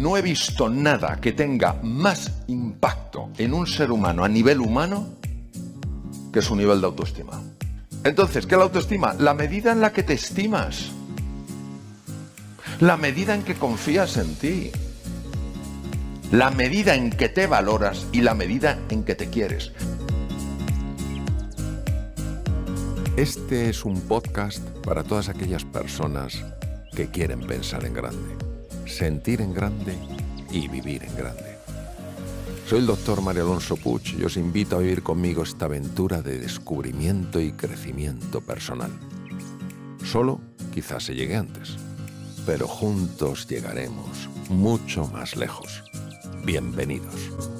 No he visto nada que tenga más impacto en un ser humano a nivel humano que su nivel de autoestima. Entonces, ¿qué es la autoestima? La medida en la que te estimas. La medida en que confías en ti. La medida en que te valoras y la medida en que te quieres. Este es un podcast para todas aquellas personas que quieren pensar en grande, sentir en grande y vivir en grande. Soy el doctor Mario Alonso Puch y os invito a vivir conmigo esta aventura de descubrimiento y crecimiento personal. Solo quizás se llegue antes, pero juntos llegaremos mucho más lejos. Bienvenidos.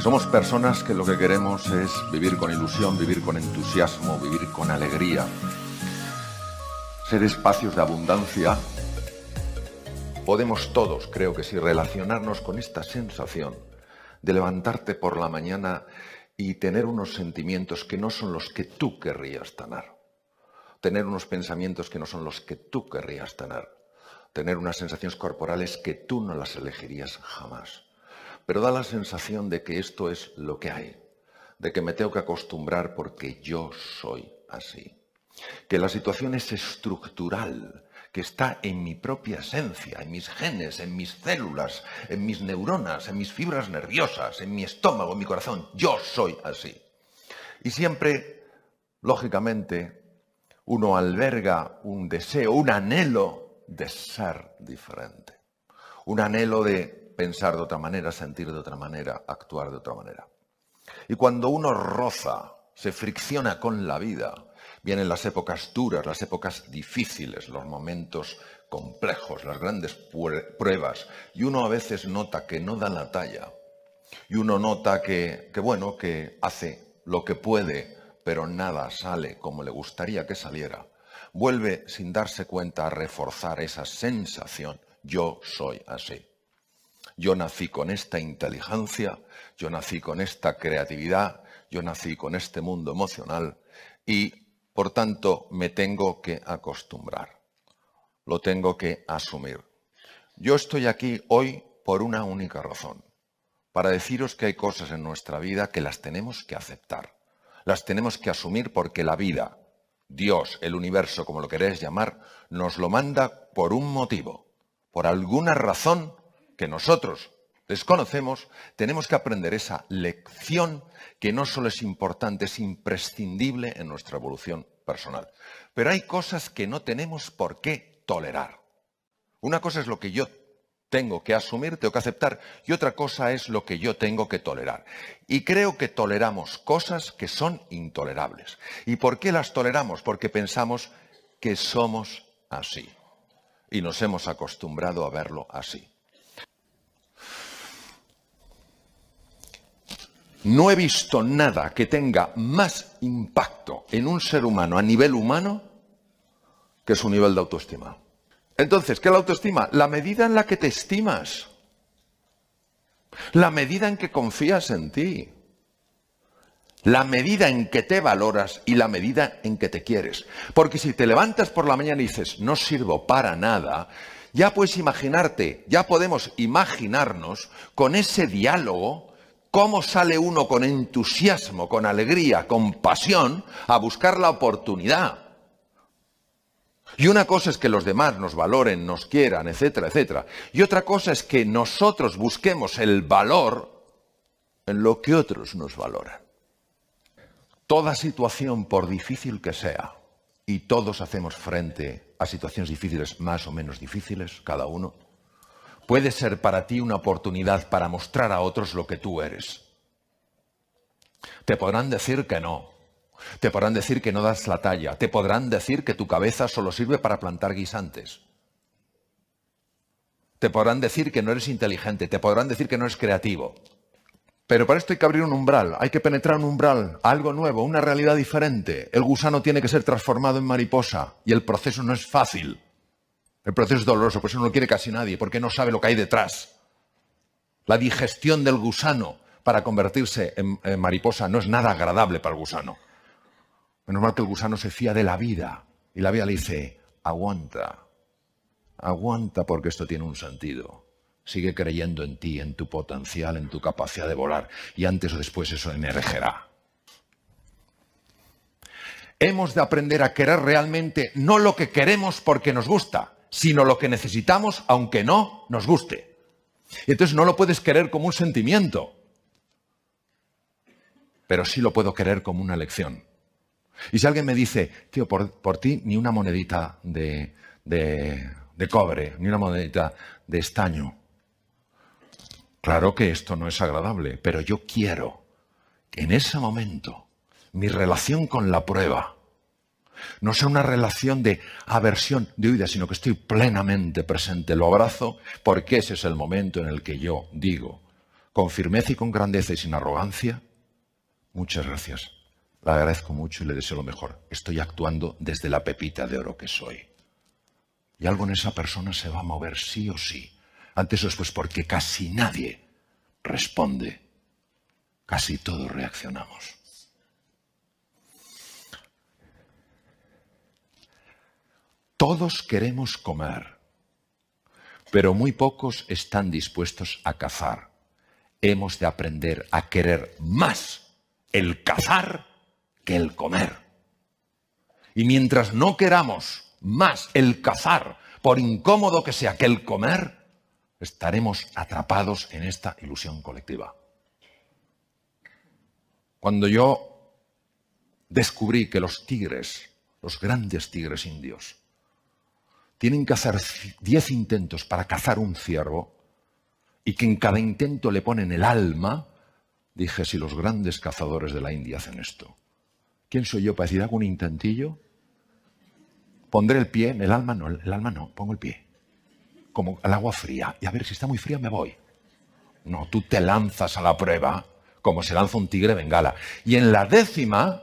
Somos personas que lo que queremos es vivir con ilusión, vivir con entusiasmo, vivir con alegría, ser espacios de abundancia. Podemos todos, creo que sí, relacionarnos con esta sensación de levantarte por la mañana y tener unos sentimientos que no son los que tú querrías tener, tener unos pensamientos que no son los que tú querrías tener, tener unas sensaciones corporales que tú no las elegirías jamás pero da la sensación de que esto es lo que hay, de que me tengo que acostumbrar porque yo soy así, que la situación es estructural, que está en mi propia esencia, en mis genes, en mis células, en mis neuronas, en mis fibras nerviosas, en mi estómago, en mi corazón. Yo soy así. Y siempre, lógicamente, uno alberga un deseo, un anhelo de ser diferente. Un anhelo de pensar de otra manera, sentir de otra manera, actuar de otra manera. Y cuando uno roza, se fricciona con la vida, vienen las épocas duras, las épocas difíciles, los momentos complejos, las grandes pruebas, y uno a veces nota que no da la talla, y uno nota que, que bueno, que hace lo que puede, pero nada sale como le gustaría que saliera, vuelve sin darse cuenta a reforzar esa sensación, yo soy así. Yo nací con esta inteligencia, yo nací con esta creatividad, yo nací con este mundo emocional y, por tanto, me tengo que acostumbrar, lo tengo que asumir. Yo estoy aquí hoy por una única razón, para deciros que hay cosas en nuestra vida que las tenemos que aceptar, las tenemos que asumir porque la vida, Dios, el universo, como lo queréis llamar, nos lo manda por un motivo, por alguna razón que nosotros desconocemos, tenemos que aprender esa lección que no solo es importante, es imprescindible en nuestra evolución personal. Pero hay cosas que no tenemos por qué tolerar. Una cosa es lo que yo tengo que asumir, tengo que aceptar, y otra cosa es lo que yo tengo que tolerar. Y creo que toleramos cosas que son intolerables. ¿Y por qué las toleramos? Porque pensamos que somos así. Y nos hemos acostumbrado a verlo así. No he visto nada que tenga más impacto en un ser humano a nivel humano que su nivel de autoestima. Entonces, ¿qué es la autoestima? La medida en la que te estimas. La medida en que confías en ti. La medida en que te valoras y la medida en que te quieres. Porque si te levantas por la mañana y dices, no sirvo para nada, ya puedes imaginarte, ya podemos imaginarnos con ese diálogo ¿Cómo sale uno con entusiasmo, con alegría, con pasión a buscar la oportunidad? Y una cosa es que los demás nos valoren, nos quieran, etcétera, etcétera. Y otra cosa es que nosotros busquemos el valor en lo que otros nos valoran. Toda situación, por difícil que sea, y todos hacemos frente a situaciones difíciles, más o menos difíciles, cada uno, puede ser para ti una oportunidad para mostrar a otros lo que tú eres. Te podrán decir que no. Te podrán decir que no das la talla. Te podrán decir que tu cabeza solo sirve para plantar guisantes. Te podrán decir que no eres inteligente. Te podrán decir que no eres creativo. Pero para esto hay que abrir un umbral, hay que penetrar un umbral, algo nuevo, una realidad diferente. El gusano tiene que ser transformado en mariposa y el proceso no es fácil. El proceso es doloroso, por eso no lo quiere casi nadie, porque no sabe lo que hay detrás. La digestión del gusano para convertirse en, mariposa no es nada agradable para el gusano. Menos mal que el gusano se fía de la vida Y la vida le dice, aguanta, aguanta porque esto tiene un sentido. Sigue creyendo en ti, en tu potencial, en tu capacidad de volar. Y antes o después eso emergerá. Hemos de aprender a querer realmente no lo que queremos porque nos gusta, sino lo que necesitamos aunque no nos guste. Y entonces no lo puedes querer como un sentimiento, pero sí lo puedo querer como una lección. Y si alguien me dice, tío, por, ti ni una monedita de, de cobre, ni una monedita de estaño, claro que esto no es agradable, pero yo quiero que en ese momento mi relación con la prueba no sea una relación de aversión, de huida, sino que estoy plenamente presente, lo abrazo, porque ese es el momento en el que yo digo, con firmeza y con grandeza y sin arrogancia, muchas gracias, le agradezco mucho y le deseo lo mejor. Estoy actuando desde la pepita de oro que soy. Y algo en esa persona se va a mover sí o sí, antes o después, porque casi nadie responde, casi todos reaccionamos. Todos queremos comer, pero muy pocos están dispuestos a cazar. Hemos de aprender a querer más el cazar que el comer. Y mientras no queramos más el cazar, por incómodo que sea que el comer, estaremos atrapados en esta ilusión colectiva. Cuando yo descubrí que los tigres, los grandes tigres indios, tienen que hacer diez intentos para cazar un ciervo y que en cada intento le ponen el alma, dije, si los grandes cazadores de la India hacen esto, ¿quién soy yo para decir, hago un intentillo? Pondré el pie, el alma no, el alma no, pongo el pie, como al agua fría, y a ver si está muy fría me voy. No, tú te lanzas a la prueba como se lanza un tigre bengala. Y en la décima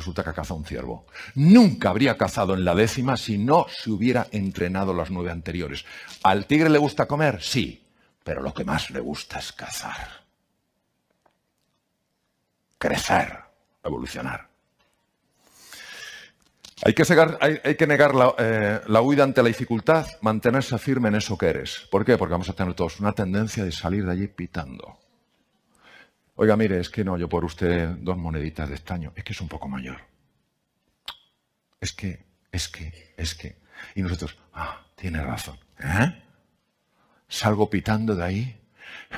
resulta que ha cazado un ciervo. Nunca habría cazado en la décima si no se hubiera entrenado las nueve anteriores. ¿Al tigre le gusta comer? Sí, pero lo que más le gusta es cazar. Crecer, evolucionar. Hay que, negar eh, la, huida ante la dificultad, mantenerse firme en eso que eres. ¿Por qué? Porque vamos a tener todos una tendencia de salir de allí pitando. Oiga, mire, es que no, yo por usted dos moneditas de estaño, es que es un poco mayor. Es que, es que, es que. Y nosotros, ah, tiene razón. ¿Eh? Salgo pitando de ahí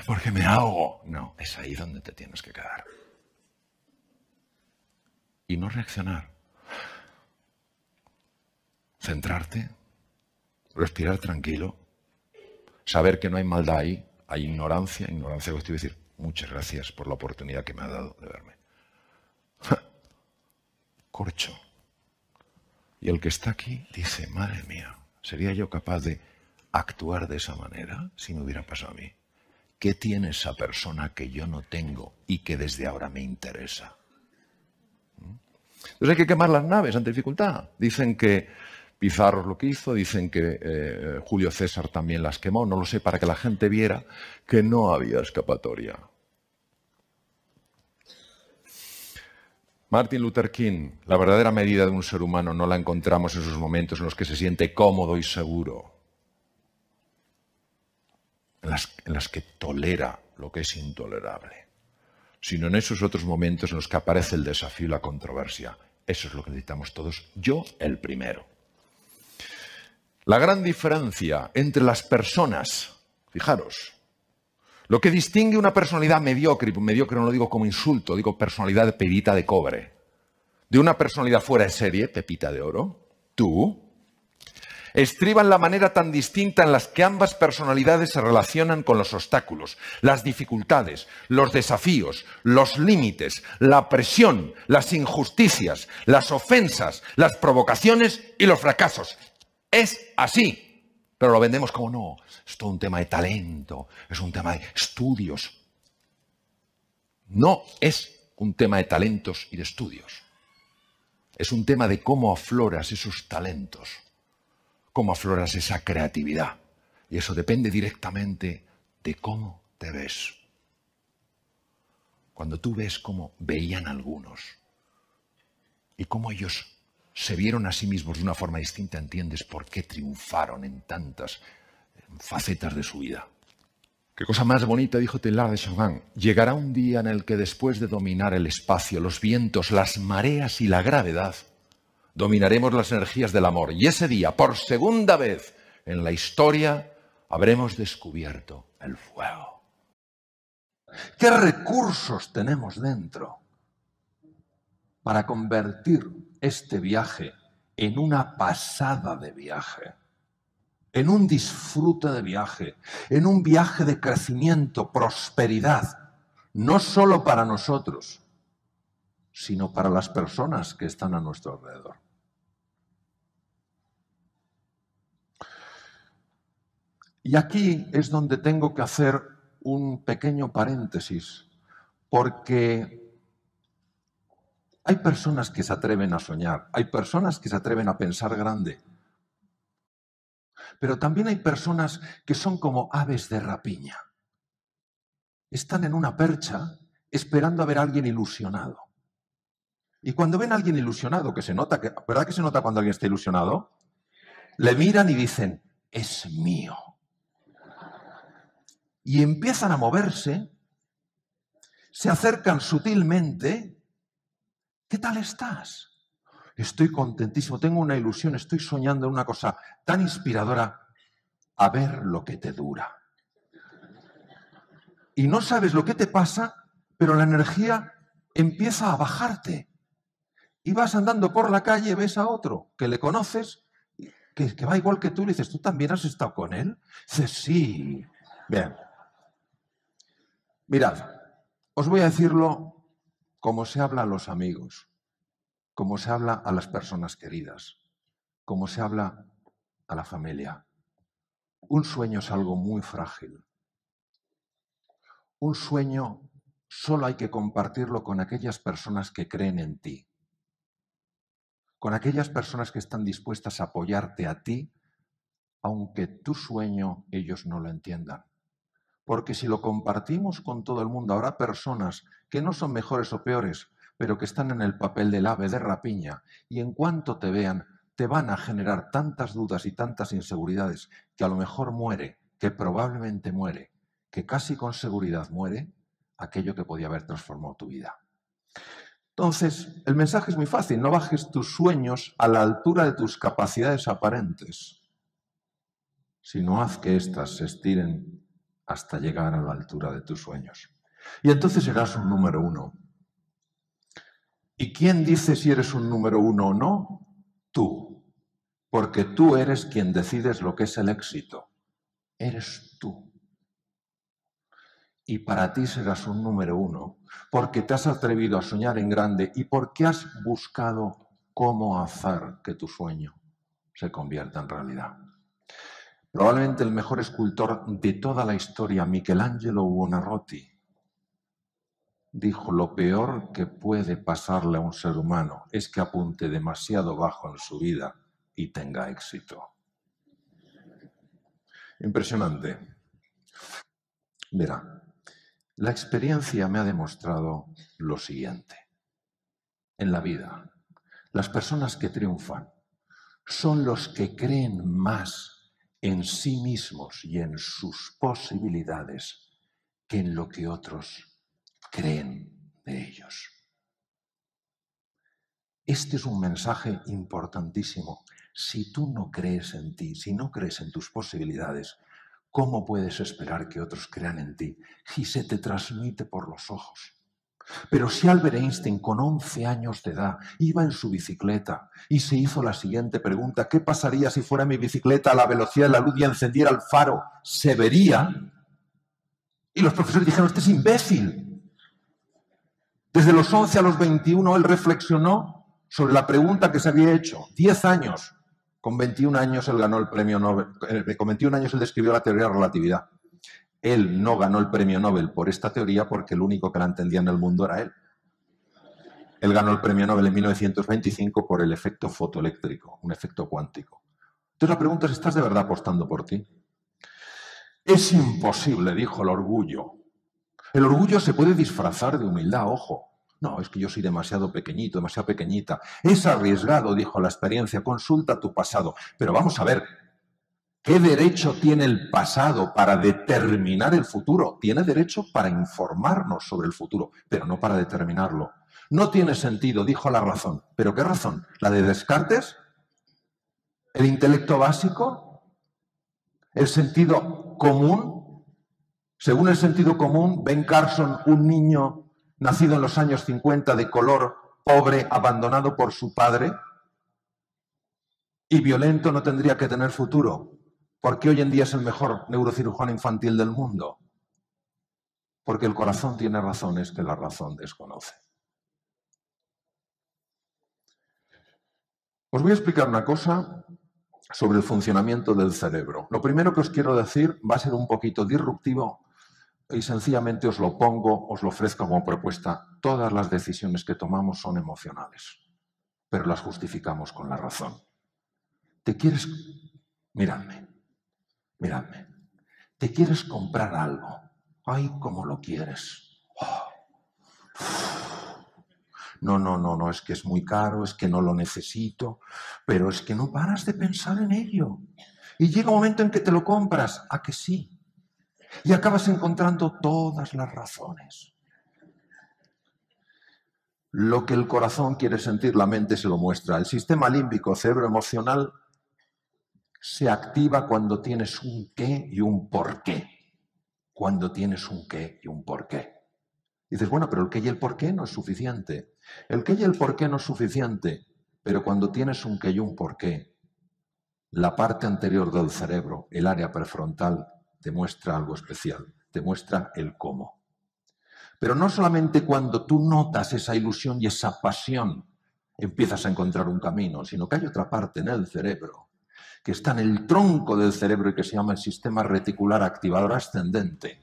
porque me ahogo. No, es ahí donde te tienes que quedar. Y no reaccionar. Centrarte, respirar tranquilo, saber que no hay maldad ahí, hay ignorancia, ignorancia que estoy decir, Muchas gracias por la oportunidad que me ha dado de verme. Corcho. Y el que está aquí dice, madre mía, ¿sería yo capaz de actuar de esa manera si me hubiera pasado a mí? ¿Qué tiene esa persona que yo no tengo y que desde ahora me interesa? ¿Mm? Entonces hay que quemar las naves ante dificultad. Dicen que Pizarro lo que hizo, dicen que eh, Julio César también las quemó, no lo sé, para que la gente viera que no había escapatoria. Martin Luther King, la verdadera medida de un ser humano no la encontramos en esos momentos en los que se siente cómodo y seguro, en las, en las que tolera lo que es intolerable, sino en esos otros momentos en los que aparece el desafío y la controversia. Eso es lo que necesitamos todos, yo el primero. La gran diferencia entre las personas, fijaros, lo que distingue una personalidad mediocre, mediocre no lo digo como insulto, digo personalidad de pepita de cobre, de una personalidad fuera de serie, pepita de oro, tú, estriban la manera tan distinta en las que ambas personalidades se relacionan con los obstáculos, las dificultades, los desafíos, los límites, la presión, las injusticias, las ofensas, las provocaciones y los fracasos. Es así. Pero lo vendemos como no. Es todo un tema de talento, es un tema de estudios. No es un tema de talentos y de estudios. Es un tema de cómo afloras esos talentos, cómo afloras esa creatividad. Y eso depende directamente de cómo te ves. Cuando tú ves cómo veían algunos y cómo ellos se vieron a sí mismos de una forma distinta, entiendes por qué triunfaron en tantas facetas de su vida. Qué cosa más bonita, dijo Teilhard de Chardin. Llegará un día en el que después de dominar el espacio, los vientos, las mareas y la gravedad, dominaremos las energías del amor. Y ese día, por segunda vez en la historia, habremos descubierto el fuego. ¿Qué recursos tenemos dentro para convertir este viaje en una pasada de viaje? en un disfrute de viaje, en un viaje de crecimiento, prosperidad, no solo para nosotros, sino para las personas que están a nuestro alrededor. Y aquí es donde tengo que hacer un pequeño paréntesis, porque hay personas que se atreven a soñar, hay personas que se atreven a pensar grande, pero también hay personas que son como aves de rapiña. Están en una percha esperando a ver a alguien ilusionado. Y cuando ven a alguien ilusionado, que se nota, que, ¿verdad que se nota cuando alguien está ilusionado? Le miran y dicen, es mío. Y empiezan a moverse, se acercan sutilmente. ¿Qué tal estás? estoy contentísimo, tengo una ilusión, estoy soñando una cosa tan inspiradora, a ver lo que te dura. Y no sabes lo que te pasa, pero la energía empieza a bajarte. Y vas andando por la calle, ves a otro que le conoces, que, va igual que tú, y le dices, ¿tú también has estado con él? Dices, sí. Bien. Mirad, os voy a decirlo como se habla a los amigos como se habla a las personas queridas, como se habla a la familia. Un sueño es algo muy frágil. Un sueño solo hay que compartirlo con aquellas personas que creen en ti, con aquellas personas que están dispuestas a apoyarte a ti, aunque tu sueño ellos no lo entiendan. Porque si lo compartimos con todo el mundo, habrá personas que no son mejores o peores, pero que están en el papel del ave de rapiña y en cuanto te vean te van a generar tantas dudas y tantas inseguridades que a lo mejor muere, que probablemente muere, que casi con seguridad muere aquello que podía haber transformado tu vida. Entonces, el mensaje es muy fácil, no bajes tus sueños a la altura de tus capacidades aparentes, sino haz que éstas se estiren hasta llegar a la altura de tus sueños. Y entonces serás un número uno. ¿Y quién dice si eres un número uno o no? Tú. Porque tú eres quien decides lo que es el éxito. Eres tú. Y para ti serás un número uno, porque te has atrevido a soñar en grande y porque has buscado cómo hacer que tu sueño se convierta en realidad. Probablemente el mejor escultor de toda la historia, Michelangelo Buonarroti, dijo, lo peor que puede pasarle a un ser humano es que apunte demasiado bajo en su vida y tenga éxito. Impresionante. Verá, la experiencia me ha demostrado lo siguiente. En la vida, las personas que triunfan son los que creen más en sí mismos y en sus posibilidades que en lo que otros creen de ellos. Este es un mensaje importantísimo. Si tú no crees en ti, si no crees en tus posibilidades, ¿cómo puedes esperar que otros crean en ti? Y se te transmite por los ojos. Pero si Albert Einstein con 11 años de edad iba en su bicicleta y se hizo la siguiente pregunta, ¿qué pasaría si fuera mi bicicleta a la velocidad de la luz y encendiera el faro? ¿Se vería? Y los profesores dijeron, este es imbécil. Desde los 11 a los 21 él reflexionó sobre la pregunta que se había hecho. Diez años. Con 21 años él ganó el premio Nobel. Eh, con 21 años él describió la teoría de la relatividad. Él no ganó el premio Nobel por esta teoría porque el único que la entendía en el mundo era él. Él ganó el premio Nobel en 1925 por el efecto fotoeléctrico, un efecto cuántico. Entonces la pregunta es, ¿estás de verdad apostando por ti? Es imposible, dijo el orgullo, el orgullo se puede disfrazar de humildad, ojo, No, es que yo soy demasiado pequeñito, demasiado pequeñita. Es arriesgado, dijo la experiencia, consulta tu pasado. Pero vamos a ver, ¿qué derecho tiene el pasado para determinar el futuro? Tiene derecho para informarnos sobre el futuro, pero no para determinarlo. No tiene sentido, dijo la razón. ¿Pero qué razón? ¿La de Descartes? ¿El intelecto básico? ¿El sentido común? Según el sentido común, Ben Carson, un niño nacido en los años 50 de color pobre, abandonado por su padre, y violento no tendría que tener futuro, porque hoy en día es el mejor neurocirujano infantil del mundo. Porque el corazón tiene razones que la razón desconoce. Os voy a explicar una cosa sobre el funcionamiento del cerebro. Lo primero que os quiero decir va a ser un poquito disruptivo y sencillamente os lo pongo, os lo ofrezco como propuesta. Todas las decisiones que tomamos son emocionales, pero las justificamos con la razón. ¿Te quieres... Miradme, miradme. ¿Te quieres comprar algo? Ay, cómo lo quieres. No, no, no, no, es que es muy caro, es que no lo necesito, pero es que no paras de pensar en ello. Y llega un momento en que te lo compras, a que sí. Y acabas encontrando todas las razones. Lo que el corazón quiere sentir, la mente se lo muestra. El sistema límbico, cerebro emocional, se activa cuando tienes un qué y un por qué. Cuando tienes un qué y un por qué. Dices, bueno, pero el qué y el por qué no es suficiente. El qué y el por qué no es suficiente, pero cuando tienes un qué y un por qué, la parte anterior del cerebro, el área prefrontal, te muestra algo especial, te muestra el cómo. Pero no solamente cuando tú notas esa ilusión y esa pasión empiezas a encontrar un camino, sino que hay otra parte en el cerebro que está en el tronco del cerebro y que se llama el sistema reticular activador ascendente,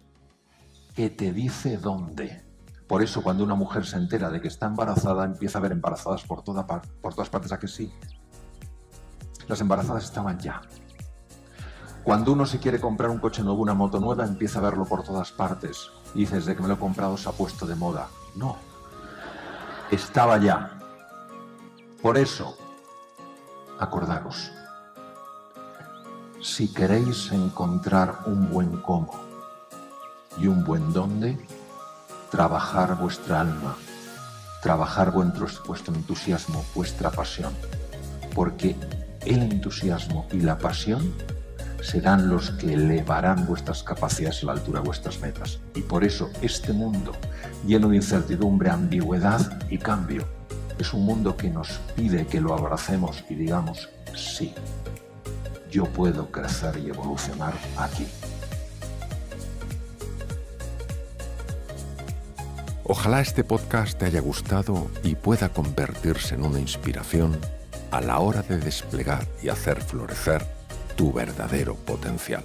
que te dice dónde. Por eso cuando una mujer se entera de que está embarazada, empieza a ver embarazadas por, toda por todas partes, ¿a que sí? Las embarazadas estaban ya. Cuando uno se quiere comprar un coche nuevo, una moto nueva, empieza a verlo por todas partes. Dices, de que me lo he comprado se ha puesto de moda. No, estaba ya. Por eso, acordaros, si queréis encontrar un buen cómo y un buen dónde, trabajar vuestra alma, trabajar vuestro, entusiasmo, vuestra pasión, porque el entusiasmo y la pasión serán los que elevarán vuestras capacidades a la altura de vuestras metas. Y por eso este mundo, lleno de incertidumbre, ambigüedad y cambio, es un mundo que nos pide que lo abracemos y digamos, sí, yo puedo crecer y evolucionar aquí. Ojalá este podcast te haya gustado y pueda convertirse en una inspiración a la hora de desplegar y hacer florecer tu verdadero potencial.